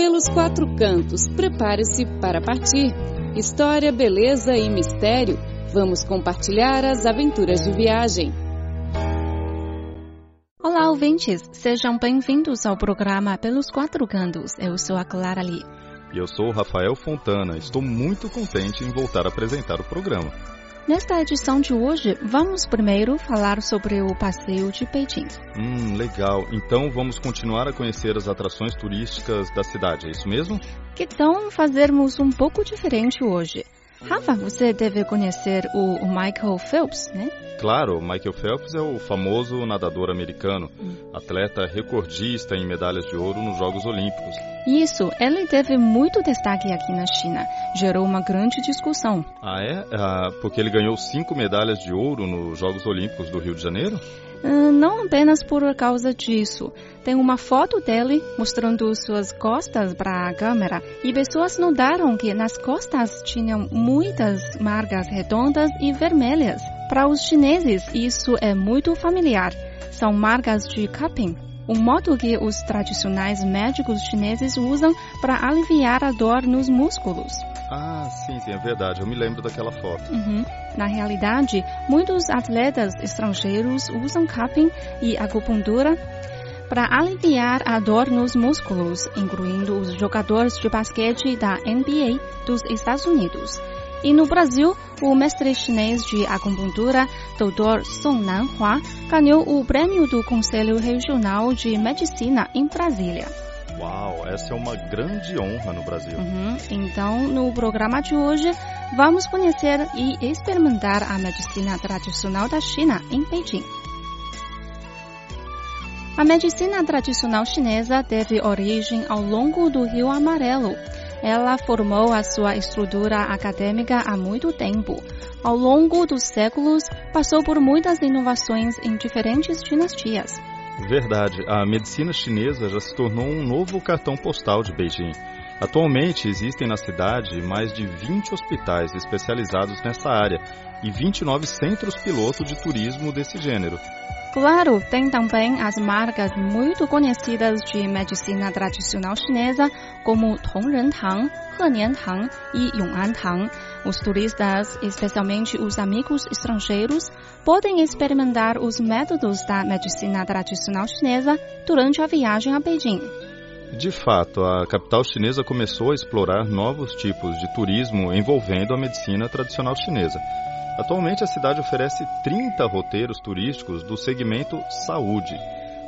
Pelos quatro cantos, prepare-se para partir. História, beleza e mistério. Vamos compartilhar as aventuras de viagem. Olá, ouvintes! Sejam bem-vindos ao programa Pelos Quatro Cantos. Eu sou a Clara Lee. E eu sou o Rafael Fontana. Estou muito contente em voltar a apresentar o programa. Nesta edição de hoje, vamos primeiro falar sobre o passeio de Beijing. Hum, legal. Então vamos continuar a conhecer as atrações turísticas da cidade, é isso mesmo? Que tal fazermos um pouco diferente hoje? Rafa, você deve conhecer o Michael Phelps, né? Claro, Michael Phelps é o famoso nadador americano, hum. atleta recordista em medalhas de ouro nos Jogos Olímpicos. Isso, ele teve muito destaque aqui na China. Gerou uma grande discussão. Ah, é? Ah, porque ele ganhou cinco medalhas de ouro nos Jogos Olímpicos do Rio de Janeiro? Não apenas por causa disso. Tem uma foto dele mostrando suas costas para a câmera e pessoas notaram que nas costas tinham muitas marcas redondas e vermelhas. Para os chineses, isso é muito familiar. São marcas de cupping, um modo que os tradicionais médicos chineses usam para aliviar a dor nos músculos. Ah, sim, sim, é verdade. Eu me lembro daquela foto. Uhum. Na realidade, muitos atletas estrangeiros usam cupping e acupuntura para aliviar a dor nos músculos, incluindo os jogadores de basquete da NBA dos Estados Unidos. E no Brasil, o mestre chinês de acupuntura, Dr. Song Nanhua, ganhou o prêmio do Conselho Regional de Medicina em Brasília. Uau, essa é uma grande honra no Brasil. Uhum. Então, no programa de hoje, vamos conhecer e experimentar a medicina tradicional da China em Beijing. A medicina tradicional chinesa teve origem ao longo do Rio Amarelo. Ela formou a sua estrutura acadêmica há muito tempo. Ao longo dos séculos, passou por muitas inovações em diferentes dinastias. Verdade, a medicina chinesa já se tornou um novo cartão postal de Beijing. Atualmente existem na cidade mais de 20 hospitais especializados nessa área e 29 centros piloto de turismo desse gênero. Claro, tem também as marcas muito conhecidas de medicina tradicional chinesa, como Tongren-tang, Henian-tang e Yong'an-tang. Os turistas, especialmente os amigos estrangeiros, podem experimentar os métodos da medicina tradicional chinesa durante a viagem a Beijing. De fato, a capital chinesa começou a explorar novos tipos de turismo envolvendo a medicina tradicional chinesa. Atualmente, a cidade oferece 30 roteiros turísticos do segmento saúde.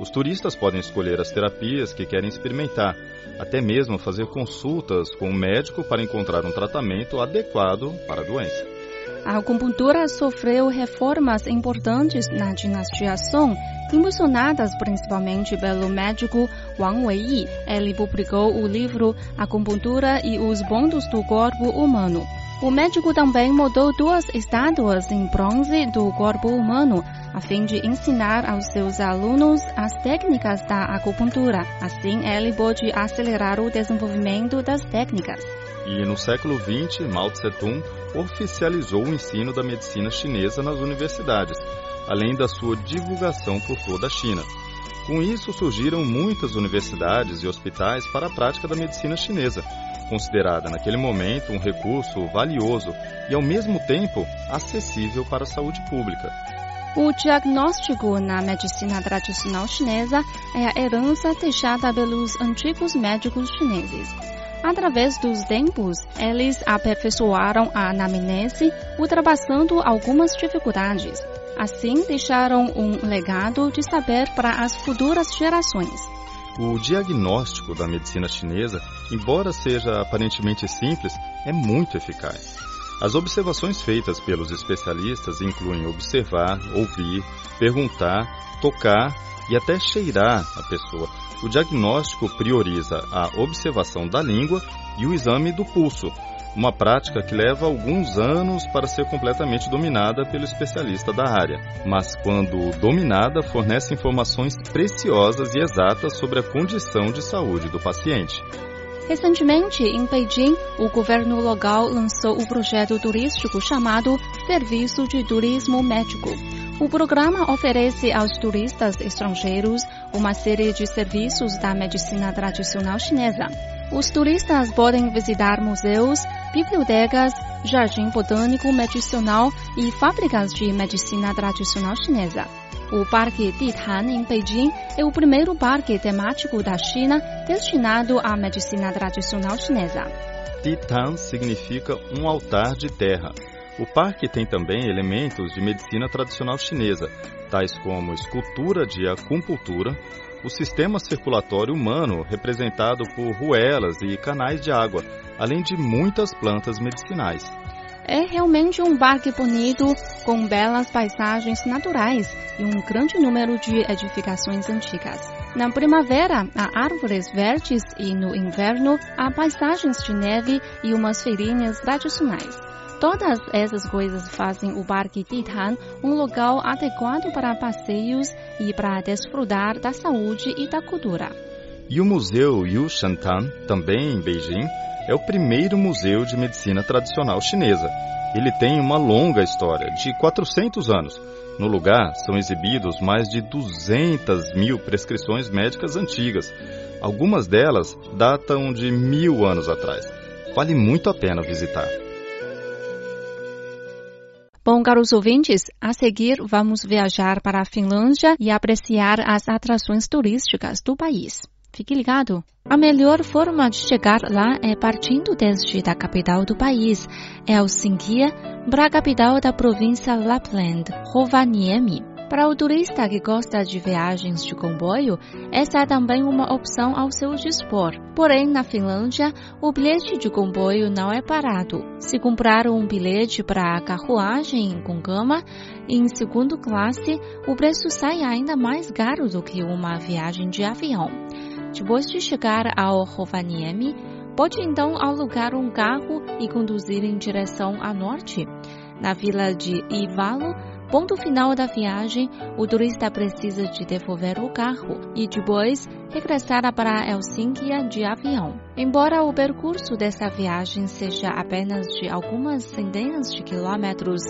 Os turistas podem escolher as terapias que querem experimentar, até mesmo fazer consultas com o médico para encontrar um tratamento adequado para a doença. A acupuntura sofreu reformas importantes na dinastia Song, impulsionadas principalmente pelo médico Wang Weiyi. Ele publicou o livro Acupuntura e os Bondos do Corpo Humano. O médico também mudou duas estátuas em bronze do corpo humano, a fim de ensinar aos seus alunos as técnicas da acupuntura. Assim, ele pôde acelerar o desenvolvimento das técnicas. E no século XX, Mao Tse-tung oficializou o ensino da medicina chinesa nas universidades, além da sua divulgação por toda a China. Com isso, surgiram muitas universidades e hospitais para a prática da medicina chinesa, considerada naquele momento um recurso valioso e, ao mesmo tempo, acessível para a saúde pública. O diagnóstico na medicina tradicional chinesa é a herança deixada pelos antigos médicos chineses. Através dos tempos, eles aperfeiçoaram a anamnese, ultrapassando algumas dificuldades. Assim, deixaram um legado de saber para as futuras gerações. O diagnóstico da medicina chinesa, embora seja aparentemente simples, é muito eficaz. As observações feitas pelos especialistas incluem observar, ouvir, perguntar, tocar e até cheirar a pessoa. O diagnóstico prioriza a observação da língua e o exame do pulso, uma prática que leva alguns anos para ser completamente dominada pelo especialista da área, mas quando dominada, fornece informações preciosas e exatas sobre a condição de saúde do paciente. Recentemente, em Beijing, o governo local lançou o projeto turístico chamado Serviço de Turismo Médico. O programa oferece aos turistas estrangeiros uma série de serviços da medicina tradicional chinesa. Os turistas podem visitar museus, bibliotecas, jardim botânico medicinal e fábricas de medicina tradicional chinesa. O Parque Ditan, em Beijing, é o primeiro parque temático da China destinado à medicina tradicional chinesa. Ditan significa um altar de terra. O parque tem também elementos de medicina tradicional chinesa, tais como escultura de acupuntura, o sistema circulatório humano representado por ruelas e canais de água, além de muitas plantas medicinais. É realmente um parque bonito, com belas paisagens naturais e um grande número de edificações antigas. Na primavera, há árvores verdes e no inverno, há paisagens de neve e umas feirinhas tradicionais. Todas essas coisas fazem o Parque Titan um local adequado para passeios e para desfrutar da saúde e da cultura. E o Museu Yushantan, também em Beijing, é o primeiro museu de medicina tradicional chinesa. Ele tem uma longa história, de 400 anos. No lugar são exibidos mais de 200 mil prescrições médicas antigas. Algumas delas datam de mil anos atrás. Vale muito a pena visitar. Bom, caros ouvintes, a seguir vamos viajar para a Finlândia e apreciar as atrações turísticas do país. Fique ligado. A melhor forma de chegar lá é partindo desde a capital do país, Helsinki, para a capital da província Lapland, Rovaniemi. Para o turista que gosta de viagens de comboio, essa é também uma opção ao seu dispor. Porém, na Finlândia, o bilhete de comboio não é barato. Se comprar um bilhete para carruagem com cama, em segundo classe, o preço sai ainda mais caro do que uma viagem de avião. Depois de chegar ao Rovaniemi, pode então alugar um carro e conduzir em direção a norte. Na vila de Ivalo, ponto final da viagem, o turista precisa de devolver o carro e depois regressar para Helsinki de avião. Embora o percurso dessa viagem seja apenas de algumas centenas de quilômetros,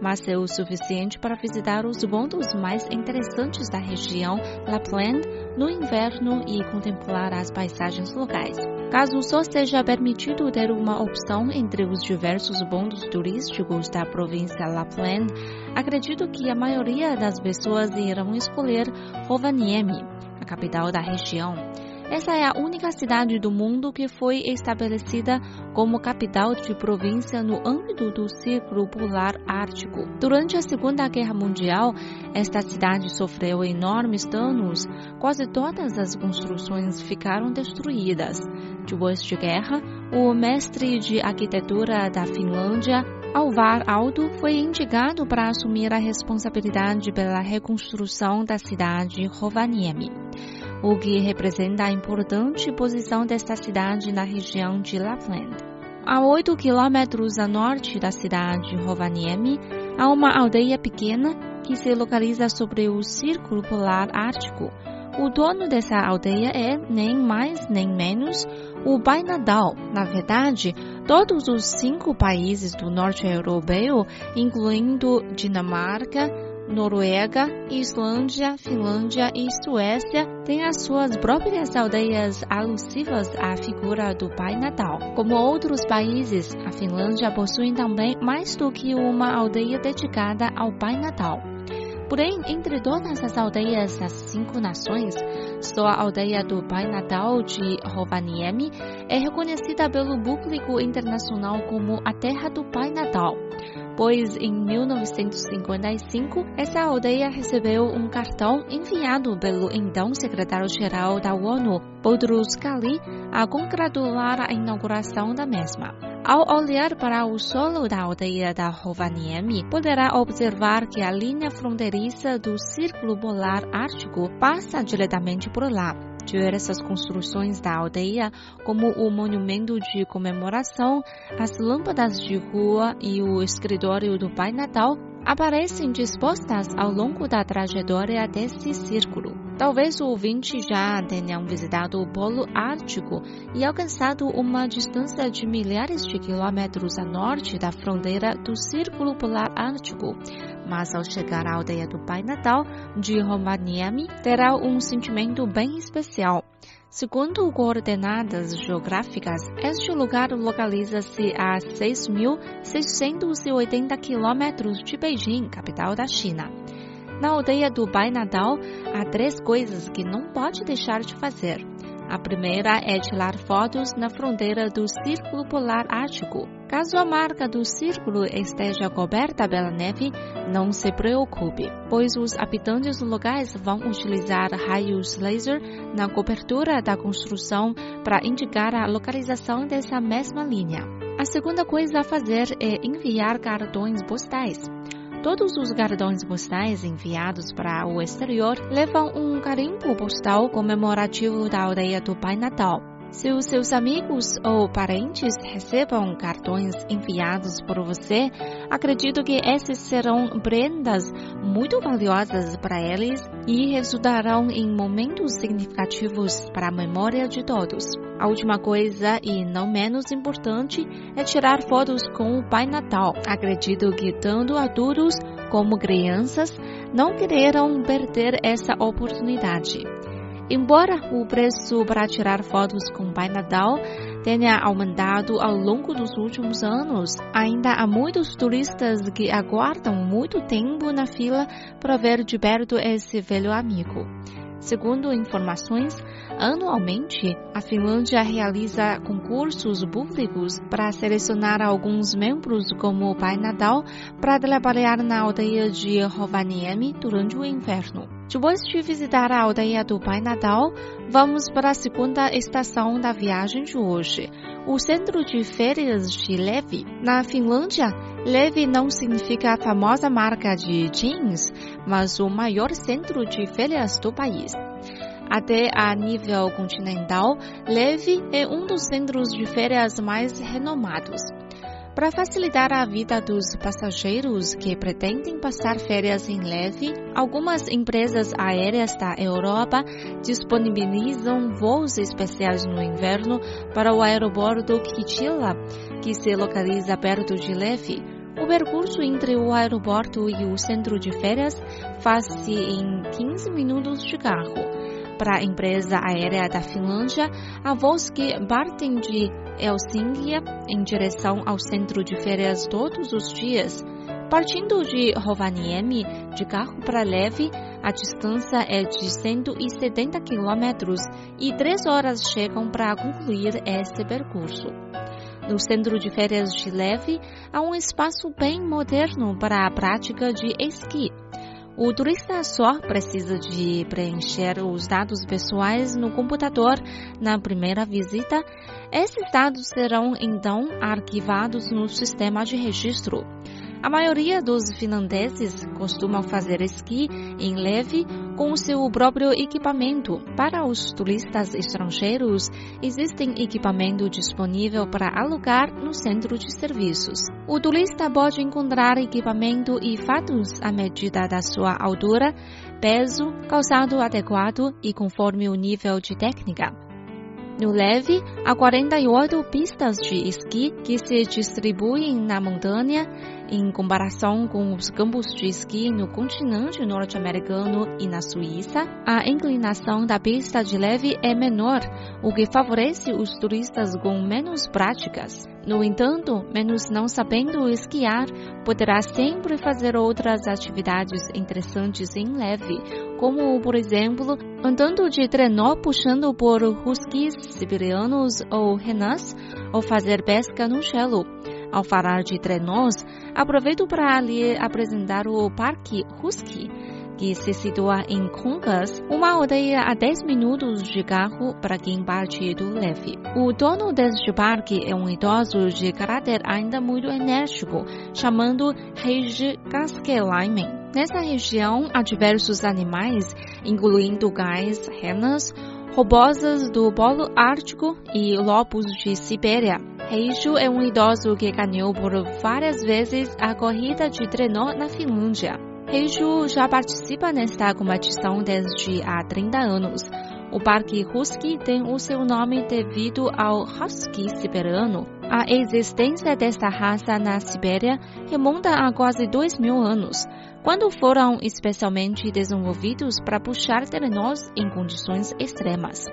mas é o suficiente para visitar os pontos mais interessantes da região Lapland no inverno e contemplar as paisagens locais. Caso só seja permitido ter uma opção entre os diversos pontos turísticos da província Lapland, acredito que a maioria das pessoas irão escolher Rovaniemi, a capital da região. Essa é a única cidade do mundo que foi estabelecida como capital de província no âmbito do Círculo Polar Ártico. Durante a Segunda Guerra Mundial, esta cidade sofreu enormes danos. Quase todas as construções ficaram destruídas. Depois de guerra, o mestre de arquitetura da Finlândia, Alvar Aldo foi indicado para assumir a responsabilidade pela reconstrução da cidade Rovaniemi o que representa a importante posição desta cidade na região de Lapland. A 8 quilômetros a norte da cidade de Rovaniemi, há uma aldeia pequena que se localiza sobre o Círculo Polar Ártico. O dono dessa aldeia é, nem mais nem menos, o Pai Nadal. Na verdade, todos os cinco países do norte europeu, incluindo Dinamarca, Noruega, Islândia, Finlândia e Suécia têm as suas próprias aldeias alusivas à figura do Pai Natal. Como outros países, a Finlândia possui também mais do que uma aldeia dedicada ao Pai Natal. Porém, entre todas as aldeias das cinco nações, só a aldeia do Pai Natal de Rovaniemi é reconhecida pelo público internacional como a terra do Pai Natal pois em 1955 essa aldeia recebeu um cartão enviado pelo então secretário-geral da ONU, Boutros Ghali, a congratular a inauguração da mesma. Ao olhar para o solo da aldeia da Rovaniemi, poderá observar que a linha fronteiriça do Círculo Polar Ártico passa diretamente por lá diversas construções da aldeia, como o monumento de comemoração, as lâmpadas de rua e o escritório do Pai Natal, aparecem dispostas ao longo da trajetória desse círculo. Talvez o ouvinte já tenha visitado o Polo Ártico e alcançado uma distância de milhares de quilômetros a norte da fronteira do Círculo Polar Ártico mas ao chegar à aldeia do Pai Natal de Rovaniemi, terá um sentimento bem especial. Segundo coordenadas geográficas, este lugar localiza-se a 6.680 quilômetros de Beijing, capital da China. Na aldeia do Bai Nadal, há três coisas que não pode deixar de fazer. A primeira é tirar fotos na fronteira do Círculo Polar Ártico. Caso a marca do círculo esteja coberta pela neve, não se preocupe, pois os habitantes locais vão utilizar raios laser na cobertura da construção para indicar a localização dessa mesma linha. A segunda coisa a fazer é enviar cartões postais. Todos os cartões postais enviados para o exterior levam um carimbo postal comemorativo da aldeia do Pai Natal. Se os seus amigos ou parentes recebam cartões enviados por você, acredito que esses serão prendas muito valiosas para eles e resultarão em momentos significativos para a memória de todos. A última coisa, e não menos importante, é tirar fotos com o Pai Natal. Acredito que tanto adultos como crianças não quererão perder essa oportunidade. Embora o preço para tirar fotos com o Pai Natal tenha aumentado ao longo dos últimos anos, ainda há muitos turistas que aguardam muito tempo na fila para ver de perto esse velho amigo. Segundo informações, anualmente a Finlândia realiza concursos públicos para selecionar alguns membros como o Pai Natal para trabalhar na aldeia de Rovaniemi durante o inverno. Depois de visitar a aldeia do Pai Natal, vamos para a segunda estação da viagem de hoje, o centro de férias de Levi. Na Finlândia, Levi não significa a famosa marca de jeans, mas o maior centro de férias do país. Até a nível continental, Levi é um dos centros de férias mais renomados. Para facilitar a vida dos passageiros que pretendem passar férias em Levi, algumas empresas aéreas da Europa disponibilizam voos especiais no inverno para o aeroporto Kitila, que se localiza perto de Levi. O percurso entre o aeroporto e o centro de férias faz-se em 15 minutos de carro. Para a empresa aérea da Finlândia, há voos que partem de Helsínquia em direção ao centro de férias todos os dias. Partindo de Rovaniemi, de carro para Leve, a distância é de 170 quilômetros e três horas chegam para concluir esse percurso. No centro de férias de Leve, há um espaço bem moderno para a prática de esqui. O turista só precisa de preencher os dados pessoais no computador na primeira visita. Esses dados serão então arquivados no sistema de registro. A maioria dos finlandeses costumam fazer esqui em leve com seu próprio equipamento. Para os turistas estrangeiros, existe equipamento disponível para alugar no centro de serviços. O turista pode encontrar equipamento e fatos à medida da sua altura, peso, calçado adequado e conforme o nível de técnica. No leve, há 48 pistas de esqui que se distribuem na montanha em comparação com os campos de esqui no continente norte-americano e na Suíça. A inclinação da pista de leve é menor, o que favorece os turistas com menos práticas. No entanto, menos não sabendo esquiar, poderá sempre fazer outras atividades interessantes em leve, como, por exemplo, andando de trenó puxando por huskies siberianos ou renas, ou fazer pesca no gelo. Ao falar de trenós, aproveito para lhe apresentar o Parque Husky, que se situa em Congas, uma aldeia a 10 minutos de carro para quem parte do leve. O dono deste parque é um idoso de caráter ainda muito enérgico, chamando Reiji Kaskelainen. Nessa região há diversos animais, incluindo gais, renas, robosas do Polo Ártico e lobos de Sibéria. Reiju é um idoso que ganhou por várias vezes a corrida de trenó na Finlândia. Reiju já participa nesta competição desde há 30 anos. O Parque Husky tem o seu nome devido ao Husky siberiano. A existência desta raça na Sibéria remonta a quase dois mil anos, quando foram especialmente desenvolvidos para puxar trenós em condições extremas.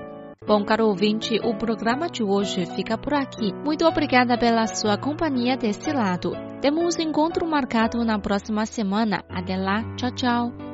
Bom, caro ouvinte, o programa de hoje fica por aqui. Muito obrigada pela sua companhia desse lado. Temos encontro marcado na próxima semana. Até lá, tchau, tchau.